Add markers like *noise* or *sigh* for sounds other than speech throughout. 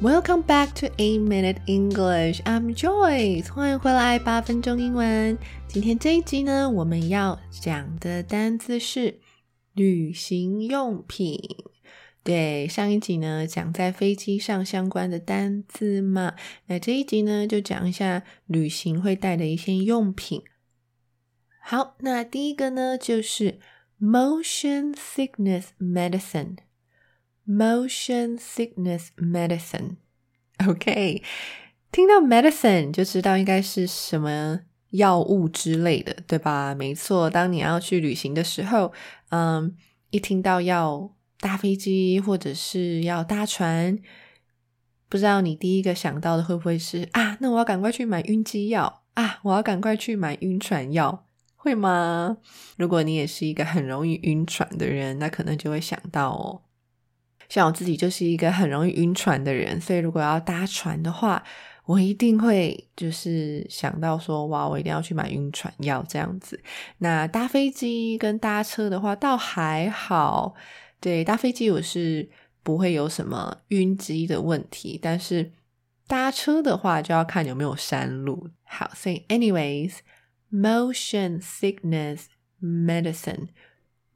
Welcome back to Eight Minute English. I'm Joyce. 欢迎回来八分钟英文。今天这一集呢，我们要讲的单字是旅行用品。对，上一集呢讲在飞机上相关的单字嘛，那这一集呢就讲一下旅行会带的一些用品。好，那第一个呢就是 motion sickness medicine。Motion sickness medicine。OK，听到 medicine 就知道应该是什么药物之类的，对吧？没错，当你要去旅行的时候，嗯，一听到要搭飞机或者是要搭船，不知道你第一个想到的会不会是啊？那我要赶快去买晕机药啊！我要赶快去买晕船药，会吗？如果你也是一个很容易晕船的人，那可能就会想到哦。像我自己就是一个很容易晕船的人，所以如果要搭船的话，我一定会就是想到说，哇，我一定要去买晕船药这样子。那搭飞机跟搭车的话，倒还好。对，搭飞机我是不会有什么晕机的问题，但是搭车的话就要看有没有山路。好，所以 anyways，motion sickness medicine。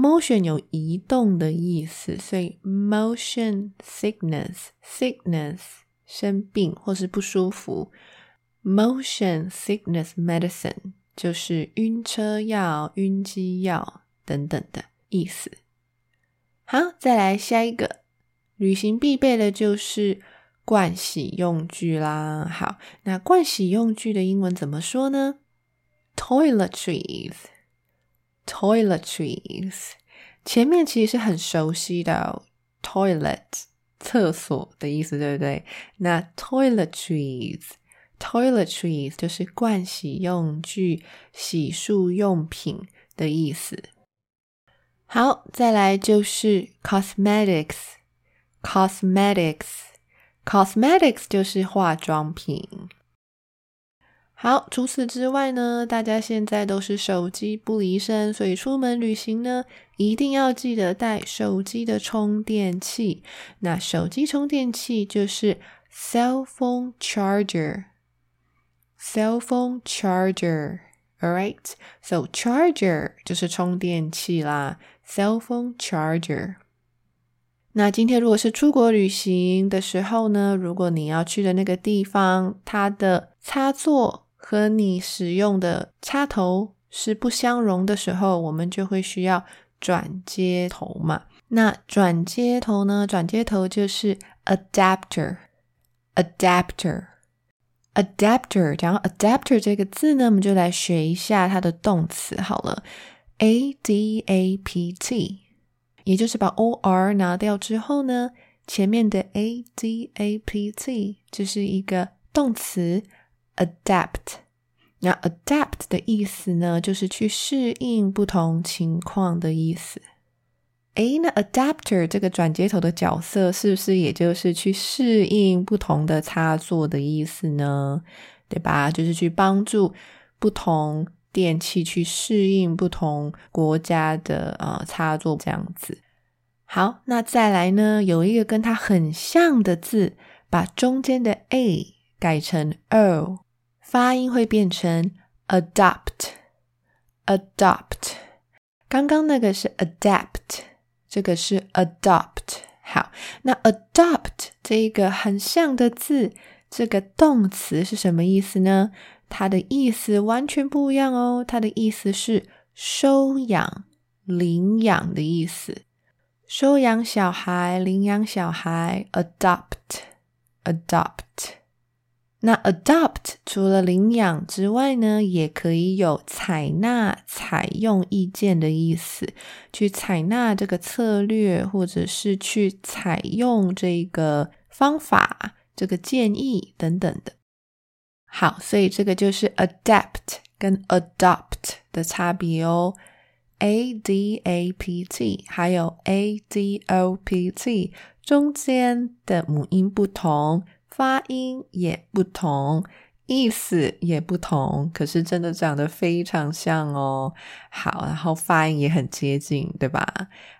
Motion 有移动的意思，所以 motion sickness，sickness 生病或是不舒服，motion sickness medicine 就是晕车药、晕机药等等的意思。好，再来下一个，旅行必备的就是盥洗用具啦。好，那盥洗用具的英文怎么说呢？Toiletries。Toiletries，前面其实是很熟悉的，toilet 厕所的意思，对不对？那 toiletries，toiletries 就是盥洗用具、洗漱用品的意思。好，再来就是 cosmetics，cosmetics，cosmetics 就是化妆品。好，除此之外呢，大家现在都是手机不离身，所以出门旅行呢，一定要记得带手机的充电器。那手机充电器就是 cell phone charger，cell phone charger，all right，so charger 就是充电器啦，cell phone charger。那今天如果是出国旅行的时候呢，如果你要去的那个地方，它的插座和你使用的插头是不相容的时候，我们就会需要转接头嘛。那转接头呢？转接头就是 adapter，adapter，adapter。讲到 adapter 这个字呢，我们就来学一下它的动词好了，a d a p t，也就是把 o r 拿掉之后呢，前面的 a d a p t 就是一个动词。Adapt，那 adapt 的意思呢，就是去适应不同情况的意思。诶，那 adapter 这个转接头的角色，是不是也就是去适应不同的插座的意思呢？对吧？就是去帮助不同电器去适应不同国家的呃插座这样子。好，那再来呢，有一个跟它很像的字，把中间的 a 改成 o。发音会变成 adopt，adopt。刚刚那个是 adapt，这个是 adopt。好，那 adopt 这一个很像的字，这个动词是什么意思呢？它的意思完全不一样哦。它的意思是收养、领养的意思。收养小孩、领养小孩，adopt，adopt。那 adopt 除了领养之外呢，也可以有采纳、采用意见的意思，去采纳这个策略，或者是去采用这个方法、这个建议等等的。好，所以这个就是 adapt 跟 adopt 的差别哦。A D A P T 还有 A D O P T 中间的母音不同。发音也不同，意思也不同，可是真的长得非常像哦。好，然后发音也很接近，对吧？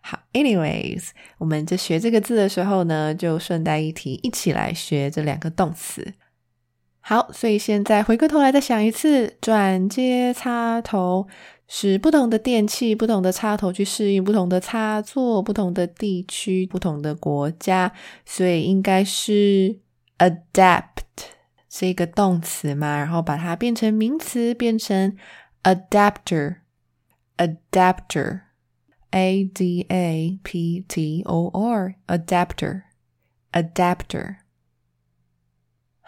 好，anyways，我们在学这个字的时候呢，就顺带一提，一起来学这两个动词。好，所以现在回过头来再想一次，转接插头，使不同的电器、不同的插头去适应不同的插座、不同的地区、不同的国家，所以应该是。Adapt 是一个动词嘛，然后把它变成名词，变成 adapter，adapter，a d a p t o r，adapter，adapter。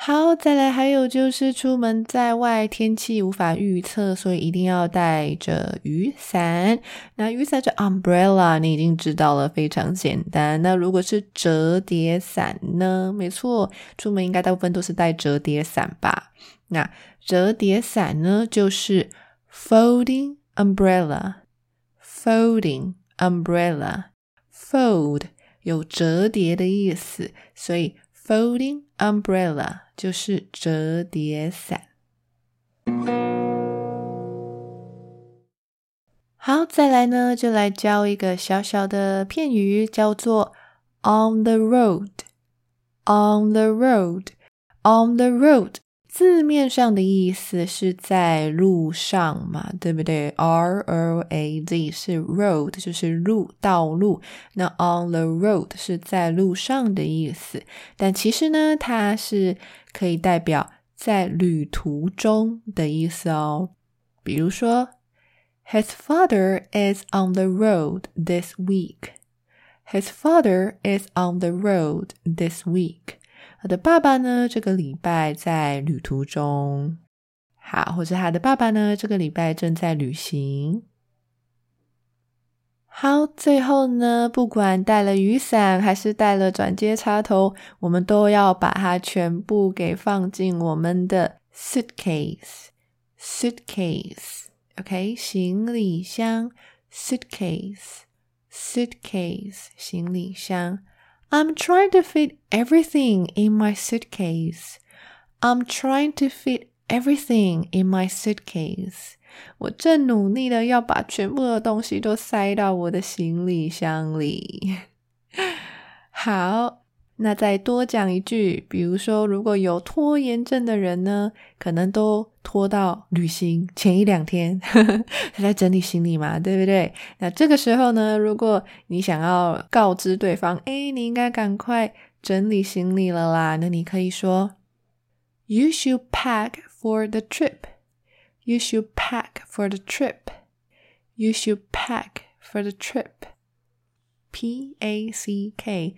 好，再来，还有就是出门在外，天气无法预测，所以一定要带着雨伞。那雨伞这 umbrella 你已经知道了，非常简单。那如果是折叠伞呢？没错，出门应该大部分都是带折叠伞吧？那折叠伞呢，就是 folding umbrella，folding umbrella，fold 有折叠的意思，所以 folding umbrella。就是折叠伞。好，再来呢，就来教一个小小的片语，叫做 on the road。on the road，on the road，字面上的意思是在路上嘛，对不对？R O A D 是 road，就是路，道路。那 on the road 是在路上的意思，但其实呢，它是。可以代表在旅途中的意思哦。比如说，His father is on the road this week. His father is on the road this week. 他的爸爸呢，这个礼拜在旅途中。好，或者他的爸爸呢，这个礼拜正在旅行。好，最后呢，不管带了雨伞还是带了转接插头，我们都要把它全部给放进我们的 suitcase，suitcase，OK，行李箱，suitcase，suitcase，行李箱。I'm trying to fit everything in my suitcase. I'm trying to fit everything in my suitcase. 我正努力的要把全部的东西都塞到我的行李箱里。好， *laughs* 那再多讲一句，比如说，如果有拖延症的人呢，可能都拖到旅行前一两天，他在整理行李嘛，对不对？那这个时候呢，如果你想要告知对方，诶，你应该赶快整理行李了啦，那你可以说，You should pack for the trip。You should pack for the trip. You should pack for the trip. P A C K,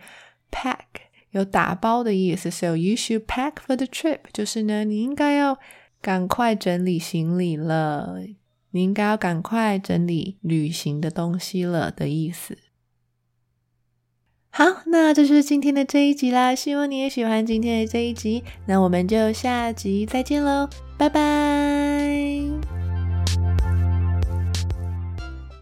pack 有打包的意思，so you should pack for the trip 就是呢，你应该要赶快整理行李了，你应该要赶快整理旅行的东西了的意思。好，那这是今天的这一集啦，希望你也喜欢今天的这一集，那我们就下集再见喽，拜拜。